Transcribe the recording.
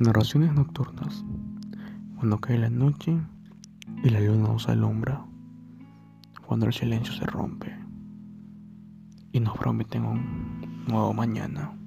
Narraciones nocturnas. Cuando cae la noche y la luna nos alumbra. Cuando el silencio se rompe y nos prometen un nuevo mañana.